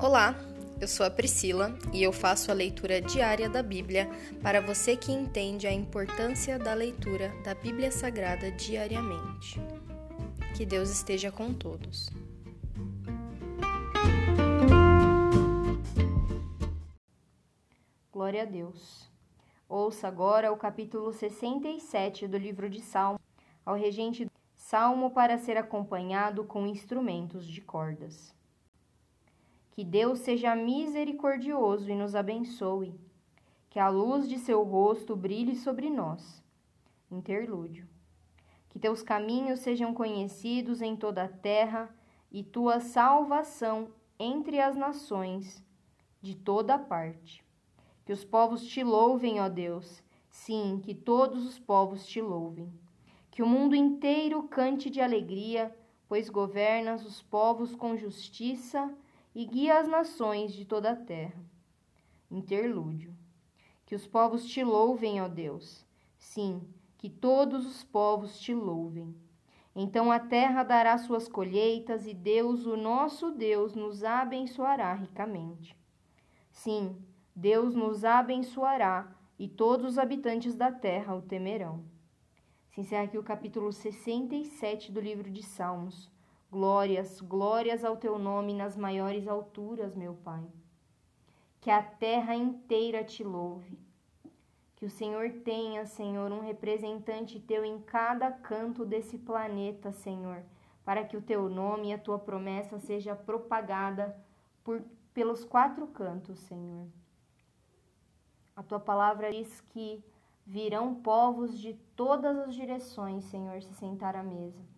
Olá, eu sou a Priscila e eu faço a leitura diária da Bíblia para você que entende a importância da leitura da Bíblia Sagrada diariamente. Que Deus esteja com todos. Glória a Deus. Ouça agora o capítulo 67 do livro de Salmo, ao regente Salmo para ser acompanhado com instrumentos de cordas. Que Deus seja misericordioso e nos abençoe. Que a luz de seu rosto brilhe sobre nós. Interlúdio. Que teus caminhos sejam conhecidos em toda a terra e tua salvação entre as nações de toda parte. Que os povos te louvem, ó Deus. Sim, que todos os povos te louvem. Que o mundo inteiro cante de alegria, pois governas os povos com justiça e guia as nações de toda a terra. Interlúdio. Que os povos te louvem, ó Deus. Sim, que todos os povos te louvem. Então a terra dará suas colheitas e Deus, o nosso Deus, nos abençoará ricamente. Sim, Deus nos abençoará e todos os habitantes da terra o temerão. Se encerra aqui o capítulo 67 do livro de Salmos. Glórias, glórias ao teu nome nas maiores alturas, meu Pai. Que a terra inteira te louve. Que o Senhor tenha, Senhor, um representante teu em cada canto desse planeta, Senhor, para que o teu nome e a tua promessa seja propagada por, pelos quatro cantos, Senhor. A tua palavra diz que Virão povos de todas as direções, Senhor, se sentar à mesa.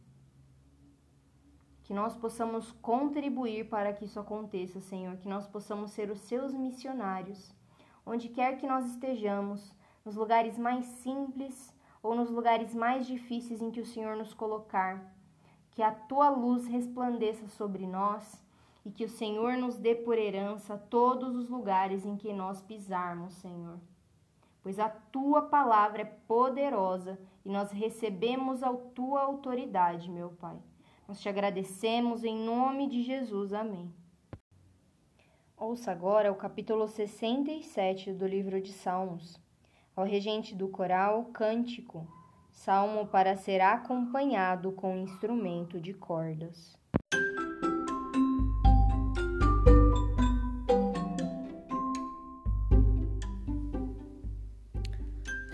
Que nós possamos contribuir para que isso aconteça, Senhor. Que nós possamos ser os seus missionários, onde quer que nós estejamos, nos lugares mais simples ou nos lugares mais difíceis em que o Senhor nos colocar. Que a tua luz resplandeça sobre nós e que o Senhor nos dê por herança todos os lugares em que nós pisarmos, Senhor pois a tua palavra é poderosa e nós recebemos a tua autoridade, meu Pai. Nós te agradecemos em nome de Jesus. Amém. Ouça agora o capítulo 67 do livro de Salmos. Ao regente do coral, cântico, salmo para ser acompanhado com instrumento de cordas.